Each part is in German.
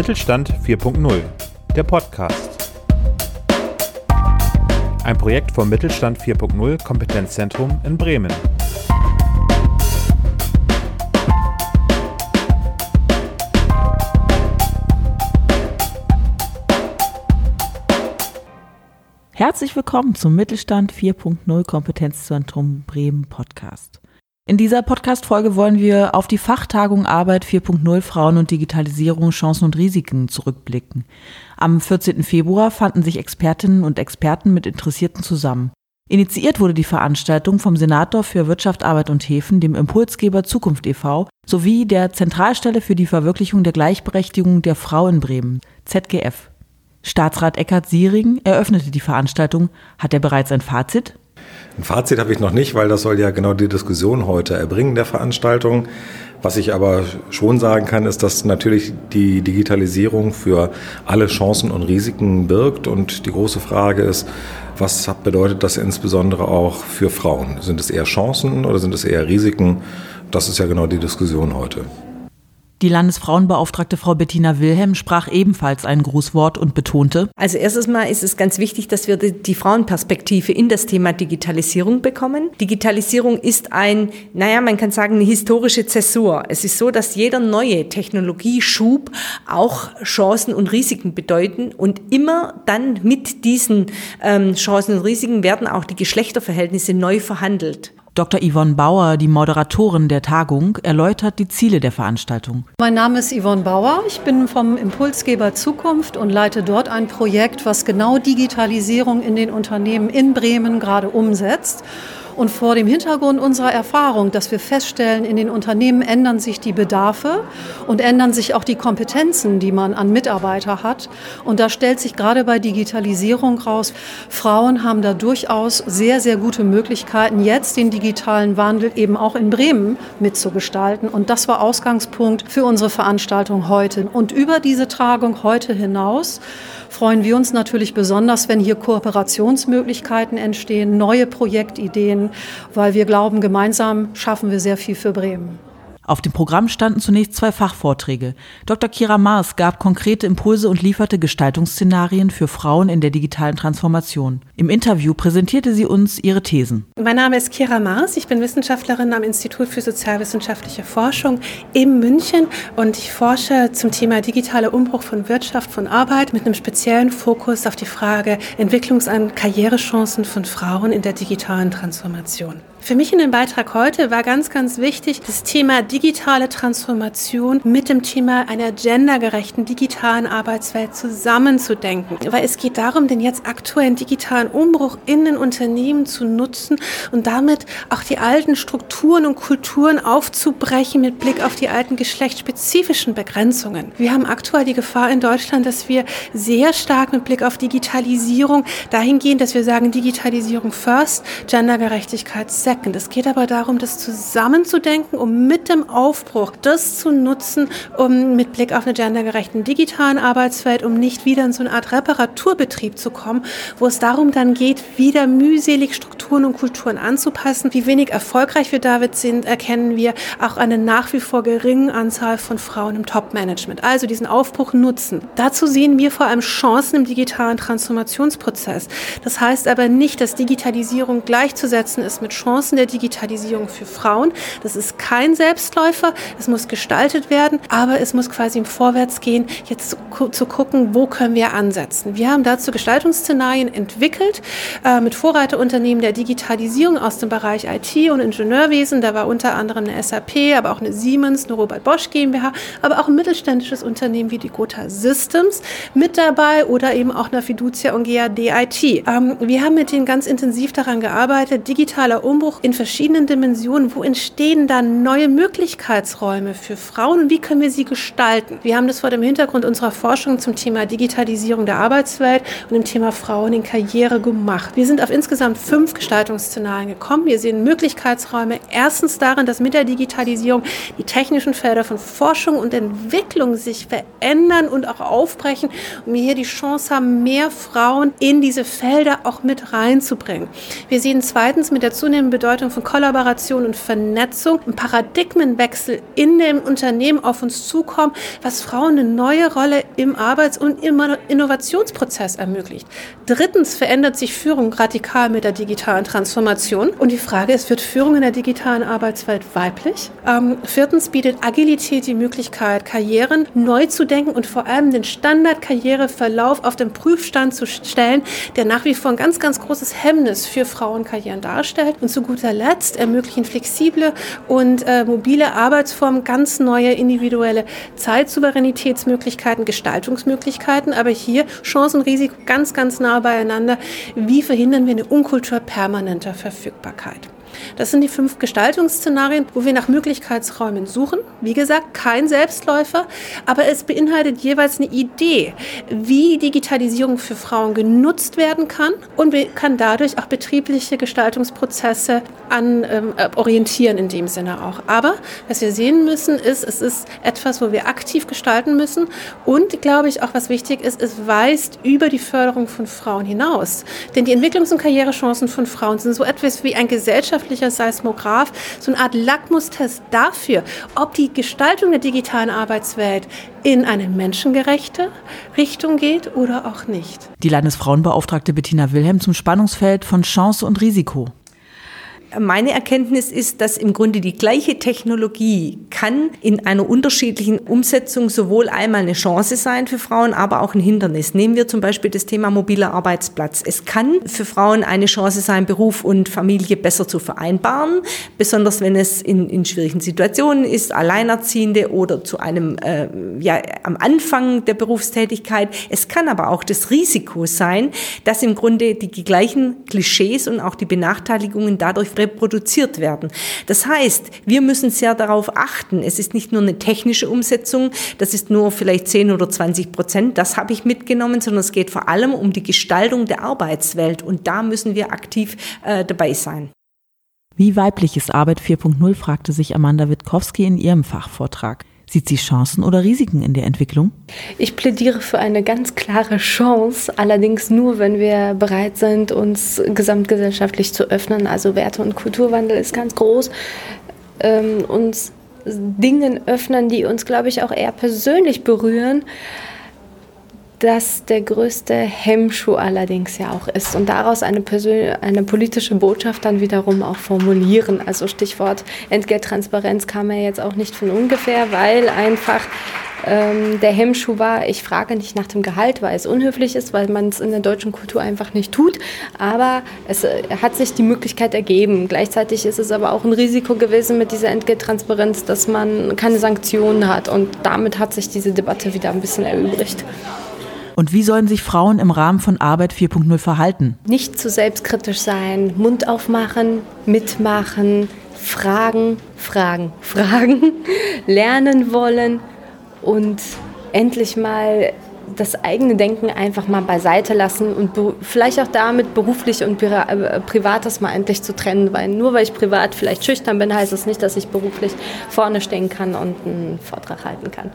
Mittelstand 4.0, der Podcast. Ein Projekt vom Mittelstand 4.0 Kompetenzzentrum in Bremen. Herzlich willkommen zum Mittelstand 4.0 Kompetenzzentrum Bremen Podcast. In dieser Podcast-Folge wollen wir auf die Fachtagung Arbeit 4.0 Frauen und Digitalisierung, Chancen und Risiken zurückblicken. Am 14. Februar fanden sich Expertinnen und Experten mit Interessierten zusammen. Initiiert wurde die Veranstaltung vom Senator für Wirtschaft, Arbeit und Häfen, dem Impulsgeber Zukunft e.V. sowie der Zentralstelle für die Verwirklichung der Gleichberechtigung der Frau in Bremen, ZGF. Staatsrat Eckhard Siering eröffnete die Veranstaltung. Hat er bereits ein Fazit? Ein Fazit habe ich noch nicht, weil das soll ja genau die Diskussion heute erbringen der Veranstaltung. Was ich aber schon sagen kann, ist, dass natürlich die Digitalisierung für alle Chancen und Risiken birgt. Und die große Frage ist, was bedeutet das insbesondere auch für Frauen? Sind es eher Chancen oder sind es eher Risiken? Das ist ja genau die Diskussion heute. Die Landesfrauenbeauftragte Frau Bettina Wilhelm sprach ebenfalls ein Grußwort und betonte, Also erstes Mal ist es ganz wichtig, dass wir die Frauenperspektive in das Thema Digitalisierung bekommen. Digitalisierung ist ein, naja, man kann sagen, eine historische Zäsur. Es ist so, dass jeder neue Technologieschub auch Chancen und Risiken bedeuten und immer dann mit diesen ähm, Chancen und Risiken werden auch die Geschlechterverhältnisse neu verhandelt. Dr. Yvonne Bauer, die Moderatorin der Tagung, erläutert die Ziele der Veranstaltung. Mein Name ist Yvonne Bauer. Ich bin vom Impulsgeber Zukunft und leite dort ein Projekt, was genau Digitalisierung in den Unternehmen in Bremen gerade umsetzt. Und vor dem Hintergrund unserer Erfahrung, dass wir feststellen, in den Unternehmen ändern sich die Bedarfe und ändern sich auch die Kompetenzen, die man an Mitarbeiter hat. Und da stellt sich gerade bei Digitalisierung raus, Frauen haben da durchaus sehr, sehr gute Möglichkeiten, jetzt den digitalen Wandel eben auch in Bremen mitzugestalten. Und das war Ausgangspunkt für unsere Veranstaltung heute. Und über diese Tagung heute hinaus freuen wir uns natürlich besonders, wenn hier Kooperationsmöglichkeiten entstehen, neue Projektideen, weil wir glauben, gemeinsam schaffen wir sehr viel für Bremen. Auf dem Programm standen zunächst zwei Fachvorträge. Dr. Kira Maas gab konkrete Impulse und lieferte Gestaltungsszenarien für Frauen in der digitalen Transformation. Im Interview präsentierte sie uns ihre Thesen. Mein Name ist Kira Maas, ich bin Wissenschaftlerin am Institut für sozialwissenschaftliche Forschung in München und ich forsche zum Thema digitaler Umbruch von Wirtschaft, von Arbeit mit einem speziellen Fokus auf die Frage Entwicklungs- und Karrierechancen von Frauen in der digitalen Transformation. Für mich in dem Beitrag heute war ganz, ganz wichtig, das Thema digitale Transformation mit dem Thema einer gendergerechten digitalen Arbeitswelt zusammenzudenken. Weil es geht darum, den jetzt aktuellen digitalen Umbruch in den Unternehmen zu nutzen und damit auch die alten Strukturen und Kulturen aufzubrechen mit Blick auf die alten geschlechtsspezifischen Begrenzungen. Wir haben aktuell die Gefahr in Deutschland, dass wir sehr stark mit Blick auf Digitalisierung dahingehend, dass wir sagen, Digitalisierung first, Gendergerechtigkeit second second. Es geht aber darum, das zusammenzudenken, um mit dem Aufbruch das zu nutzen, um mit Blick auf eine gendergerechten digitalen Arbeitswelt, um nicht wieder in so eine Art Reparaturbetrieb zu kommen, wo es darum dann geht, wieder mühselig Strukturen und Kulturen anzupassen. Wie wenig erfolgreich wir damit sind, erkennen wir auch an nach wie vor geringen Anzahl von Frauen im Top-Management. Also diesen Aufbruch nutzen. Dazu sehen wir vor allem Chancen im digitalen Transformationsprozess. Das heißt aber nicht, dass Digitalisierung gleichzusetzen ist mit Chancen Chancen der Digitalisierung für Frauen. Das ist kein Selbstläufer, es muss gestaltet werden, aber es muss quasi im Vorwärts gehen, jetzt zu, zu gucken, wo können wir ansetzen. Wir haben dazu Gestaltungsszenarien entwickelt äh, mit Vorreiterunternehmen der Digitalisierung aus dem Bereich IT und Ingenieurwesen. Da war unter anderem eine SAP, aber auch eine Siemens, eine Robert Bosch GmbH, aber auch ein mittelständisches Unternehmen wie die Gotha Systems mit dabei oder eben auch eine Fiducia und GAD IT. Ähm, wir haben mit denen ganz intensiv daran gearbeitet, digitaler Umbruch Umbruch in verschiedenen Dimensionen. Wo entstehen da neue Möglichkeitsräume für Frauen und wie können wir sie gestalten? Wir haben das vor dem Hintergrund unserer Forschung zum Thema Digitalisierung der Arbeitswelt und dem Thema Frauen in Karriere gemacht. Wir sind auf insgesamt fünf Gestaltungsszenarien gekommen. Wir sehen Möglichkeitsräume erstens darin, dass mit der Digitalisierung die technischen Felder von Forschung und Entwicklung sich verändern und auch aufbrechen und wir hier die Chance haben, mehr Frauen in diese Felder auch mit reinzubringen. Wir sehen zweitens mit der zunehmenden Bedeutung von Kollaboration und Vernetzung, ein Paradigmenwechsel in dem Unternehmen auf uns zukommen, was Frauen eine neue Rolle im Arbeits- und im Innovationsprozess ermöglicht. Drittens verändert sich Führung radikal mit der digitalen Transformation. Und die Frage ist, wird Führung in der digitalen Arbeitswelt weiblich? Ähm, viertens bietet Agilität die Möglichkeit, Karrieren neu zu denken und vor allem den Standardkarriereverlauf auf den Prüfstand zu stellen, der nach wie vor ein ganz, ganz großes Hemmnis für Frauenkarrieren darstellt. Und zu guter Letzt ermöglichen flexible und äh, mobile Arbeitsformen ganz neue individuelle Zeitsouveränitätsmöglichkeiten, Gestaltungsmöglichkeiten, aber hier Chancen, Risiko ganz, ganz nah beieinander. Wie verhindern wir eine Unkultur permanenter Verfügbarkeit? Das sind die fünf Gestaltungsszenarien, wo wir nach Möglichkeitsräumen suchen. Wie gesagt, kein Selbstläufer, aber es beinhaltet jeweils eine Idee, wie Digitalisierung für Frauen genutzt werden kann und kann dadurch auch betriebliche Gestaltungsprozesse an ähm, orientieren in dem Sinne auch. Aber was wir sehen müssen, ist, es ist etwas, wo wir aktiv gestalten müssen und, glaube ich, auch was wichtig ist, es weist über die Förderung von Frauen hinaus. Denn die Entwicklungs- und Karrierechancen von Frauen sind so etwas wie ein gesellschaftliches wissenschaftlicher Seismograph, so eine Art Lackmustest dafür, ob die Gestaltung der digitalen Arbeitswelt in eine menschengerechte Richtung geht oder auch nicht. Die Landesfrauenbeauftragte Bettina Wilhelm zum Spannungsfeld von Chance und Risiko. Meine Erkenntnis ist, dass im Grunde die gleiche Technologie kann in einer unterschiedlichen Umsetzung sowohl einmal eine Chance sein für Frauen, aber auch ein Hindernis. Nehmen wir zum Beispiel das Thema mobiler Arbeitsplatz. Es kann für Frauen eine Chance sein, Beruf und Familie besser zu vereinbaren, besonders wenn es in, in schwierigen Situationen ist, Alleinerziehende oder zu einem, äh, ja, am Anfang der Berufstätigkeit. Es kann aber auch das Risiko sein, dass im Grunde die gleichen Klischees und auch die Benachteiligungen dadurch reproduziert werden. Das heißt, wir müssen sehr darauf achten. Es ist nicht nur eine technische Umsetzung, das ist nur vielleicht 10 oder 20 Prozent, das habe ich mitgenommen, sondern es geht vor allem um die Gestaltung der Arbeitswelt und da müssen wir aktiv äh, dabei sein. Wie weiblich ist Arbeit 4.0, fragte sich Amanda Witkowski in ihrem Fachvortrag. Sieht sie Chancen oder Risiken in der Entwicklung? Ich plädiere für eine ganz klare Chance, allerdings nur, wenn wir bereit sind, uns gesamtgesellschaftlich zu öffnen. Also Werte- und Kulturwandel ist ganz groß. Ähm, uns Dingen öffnen, die uns, glaube ich, auch eher persönlich berühren das der größte Hemmschuh allerdings ja auch ist und daraus eine, eine politische Botschaft dann wiederum auch formulieren. Also Stichwort Entgelttransparenz kam ja jetzt auch nicht von ungefähr, weil einfach ähm, der Hemmschuh war, ich frage nicht nach dem Gehalt, weil es unhöflich ist, weil man es in der deutschen Kultur einfach nicht tut. Aber es äh, hat sich die Möglichkeit ergeben. Gleichzeitig ist es aber auch ein Risiko gewesen mit dieser Entgelttransparenz, dass man keine Sanktionen hat. Und damit hat sich diese Debatte wieder ein bisschen erübrigt. Und wie sollen sich Frauen im Rahmen von Arbeit 4.0 verhalten? Nicht zu selbstkritisch sein, Mund aufmachen, mitmachen, fragen, fragen, fragen, lernen wollen und endlich mal das eigene Denken einfach mal beiseite lassen und vielleicht auch damit beruflich und äh, privates mal endlich zu trennen, weil nur weil ich privat vielleicht schüchtern bin, heißt es das nicht, dass ich beruflich vorne stehen kann und einen Vortrag halten kann.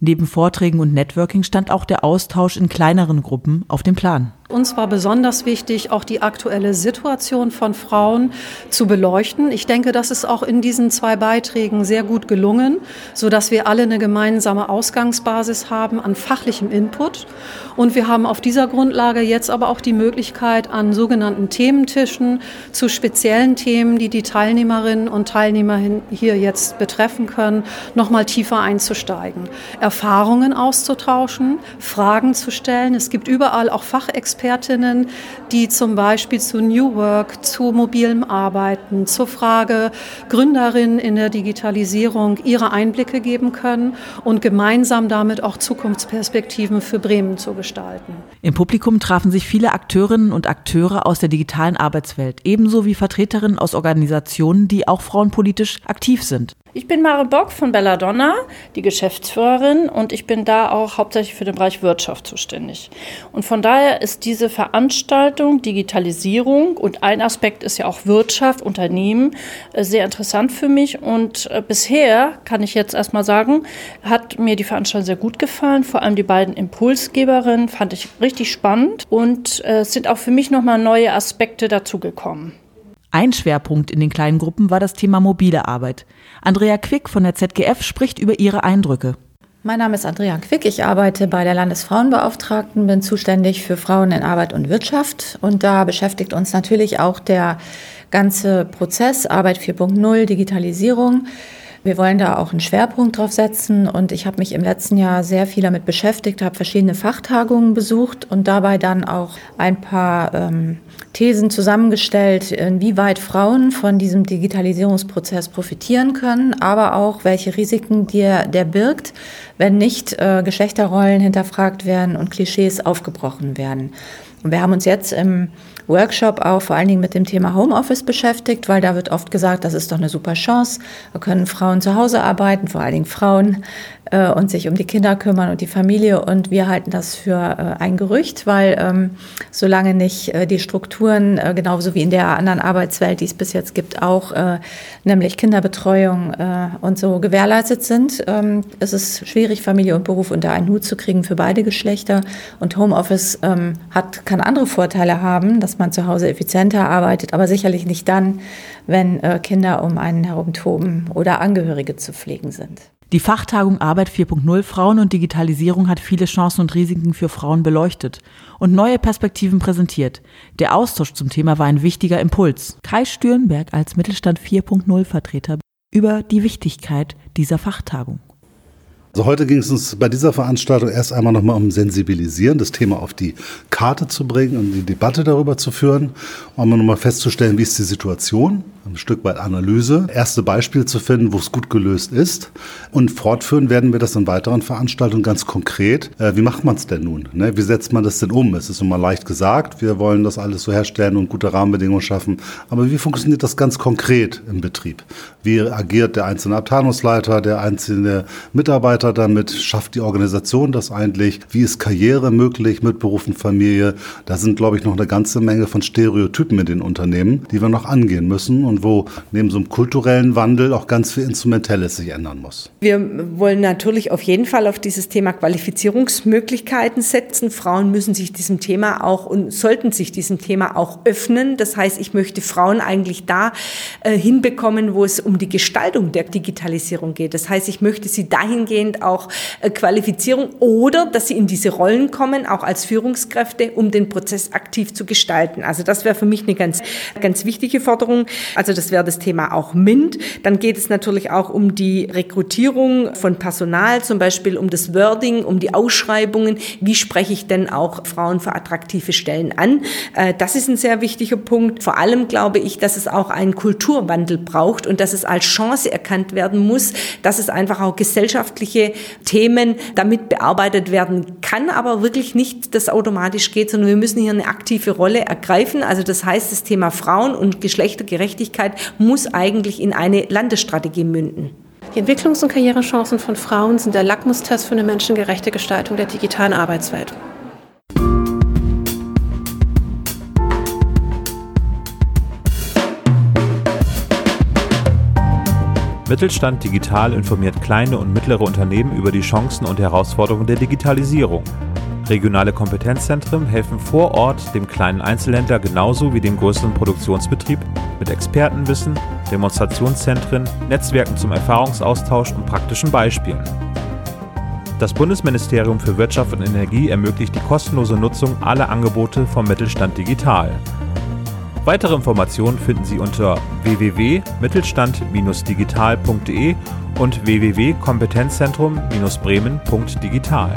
Neben Vorträgen und Networking stand auch der Austausch in kleineren Gruppen auf dem Plan. Uns war besonders wichtig, auch die aktuelle Situation von Frauen zu beleuchten. Ich denke, das ist auch in diesen zwei Beiträgen sehr gut gelungen, so dass wir alle eine gemeinsame Ausgangsbasis haben an fachlichem Input. Und wir haben auf dieser Grundlage jetzt aber auch die Möglichkeit, an sogenannten Thementischen zu speziellen Themen, die die Teilnehmerinnen und Teilnehmer hier jetzt betreffen können, nochmal tiefer einzusteigen, Erfahrungen auszutauschen, Fragen zu stellen. Es gibt überall auch Fachexperten, Expertinnen, die zum Beispiel zu New Work, zu mobilem Arbeiten, zur Frage Gründerin in der Digitalisierung ihre Einblicke geben können und gemeinsam damit auch Zukunftsperspektiven für Bremen zu gestalten. Im Publikum trafen sich viele Akteurinnen und Akteure aus der digitalen Arbeitswelt, ebenso wie Vertreterinnen aus Organisationen, die auch frauenpolitisch aktiv sind. Ich bin Mare Bock von Belladonna, die Geschäftsführerin, und ich bin da auch hauptsächlich für den Bereich Wirtschaft zuständig. Und von daher ist diese Veranstaltung Digitalisierung und ein Aspekt ist ja auch Wirtschaft, Unternehmen, äh, sehr interessant für mich. Und äh, bisher kann ich jetzt erstmal sagen, hat mir die Veranstaltung sehr gut gefallen. Vor allem die beiden Impulsgeberinnen fand ich richtig spannend und es äh, sind auch für mich nochmal neue Aspekte dazugekommen. Ein Schwerpunkt in den kleinen Gruppen war das Thema mobile Arbeit. Andrea Quick von der ZGF spricht über ihre Eindrücke. Mein Name ist Andrea Quick. Ich arbeite bei der Landesfrauenbeauftragten, bin zuständig für Frauen in Arbeit und Wirtschaft. Und da beschäftigt uns natürlich auch der ganze Prozess Arbeit 4.0, Digitalisierung. Wir wollen da auch einen Schwerpunkt drauf setzen und ich habe mich im letzten Jahr sehr viel damit beschäftigt, habe verschiedene Fachtagungen besucht und dabei dann auch ein paar ähm, Thesen zusammengestellt, inwieweit Frauen von diesem Digitalisierungsprozess profitieren können, aber auch welche Risiken der, der birgt, wenn nicht äh, Geschlechterrollen hinterfragt werden und Klischees aufgebrochen werden. Und wir haben uns jetzt im Workshop auch vor allen Dingen mit dem Thema Homeoffice beschäftigt, weil da wird oft gesagt, das ist doch eine super Chance. Da können Frauen zu Hause arbeiten, vor allen Dingen Frauen, äh, und sich um die Kinder kümmern und die Familie. Und wir halten das für äh, ein Gerücht, weil ähm, solange nicht äh, die Strukturen, äh, genauso wie in der anderen Arbeitswelt, die es bis jetzt gibt, auch, äh, nämlich Kinderbetreuung äh, und so gewährleistet sind, ähm, ist es schwierig, Familie und Beruf unter einen Hut zu kriegen für beide Geschlechter. Und Homeoffice ähm, hat, kann andere Vorteile haben, man zu Hause effizienter arbeitet, aber sicherlich nicht dann, wenn äh, Kinder um einen herum toben oder Angehörige zu pflegen sind. Die Fachtagung Arbeit 4.0 Frauen und Digitalisierung hat viele Chancen und Risiken für Frauen beleuchtet und neue Perspektiven präsentiert. Der Austausch zum Thema war ein wichtiger Impuls. Kai Stürnberg als Mittelstand 4.0 Vertreter über die Wichtigkeit dieser Fachtagung. Also heute ging es uns bei dieser Veranstaltung erst einmal nochmal um Sensibilisieren, das Thema auf die Karte zu bringen und die Debatte darüber zu führen, um nochmal festzustellen, wie ist die Situation ein Stück weit Analyse, erste Beispiele zu finden, wo es gut gelöst ist. Und fortführen werden wir das in weiteren Veranstaltungen ganz konkret. Äh, wie macht man es denn nun? Ne? Wie setzt man das denn um? Es ist immer leicht gesagt, wir wollen das alles so herstellen und gute Rahmenbedingungen schaffen. Aber wie funktioniert das ganz konkret im Betrieb? Wie agiert der einzelne Abteilungsleiter, der einzelne Mitarbeiter damit? Schafft die Organisation das eigentlich? Wie ist Karriere möglich mit Beruf und Familie? Da sind, glaube ich, noch eine ganze Menge von Stereotypen in den Unternehmen, die wir noch angehen müssen und wo neben so einem kulturellen Wandel auch ganz viel Instrumentelles sich ändern muss. Wir wollen natürlich auf jeden Fall auf dieses Thema Qualifizierungsmöglichkeiten setzen. Frauen müssen sich diesem Thema auch und sollten sich diesem Thema auch öffnen. Das heißt, ich möchte Frauen eigentlich da äh, hinbekommen, wo es um die Gestaltung der Digitalisierung geht. Das heißt, ich möchte sie dahingehend auch äh, Qualifizierung oder dass sie in diese Rollen kommen, auch als Führungskräfte, um den Prozess aktiv zu gestalten. Also das wäre für mich eine ganz, ganz wichtige Forderung. Also das wäre das Thema auch MINT. Dann geht es natürlich auch um die Rekrutierung von Personal, zum Beispiel um das Wording, um die Ausschreibungen. Wie spreche ich denn auch Frauen für attraktive Stellen an? Äh, das ist ein sehr wichtiger Punkt. Vor allem glaube ich, dass es auch einen Kulturwandel braucht und dass es als Chance erkannt werden muss, dass es einfach auch gesellschaftliche Themen damit bearbeitet werden kann, aber wirklich nicht das automatisch geht, sondern wir müssen hier eine aktive Rolle ergreifen. Also das heißt, das Thema Frauen und Geschlechtergerechtigkeit Gerechtigkeit muss eigentlich in eine Landesstrategie münden. Die Entwicklungs- und Karrierechancen von Frauen sind der Lackmustest für eine menschengerechte Gestaltung der digitalen Arbeitswelt. Mittelstand Digital informiert kleine und mittlere Unternehmen über die Chancen und Herausforderungen der Digitalisierung. Regionale Kompetenzzentren helfen vor Ort dem kleinen Einzelhändler genauso wie dem größeren Produktionsbetrieb mit Expertenwissen, Demonstrationszentren, Netzwerken zum Erfahrungsaustausch und praktischen Beispielen. Das Bundesministerium für Wirtschaft und Energie ermöglicht die kostenlose Nutzung aller Angebote vom Mittelstand Digital. Weitere Informationen finden Sie unter www.mittelstand-digital.de und www.kompetenzzentrum-bremen.digital.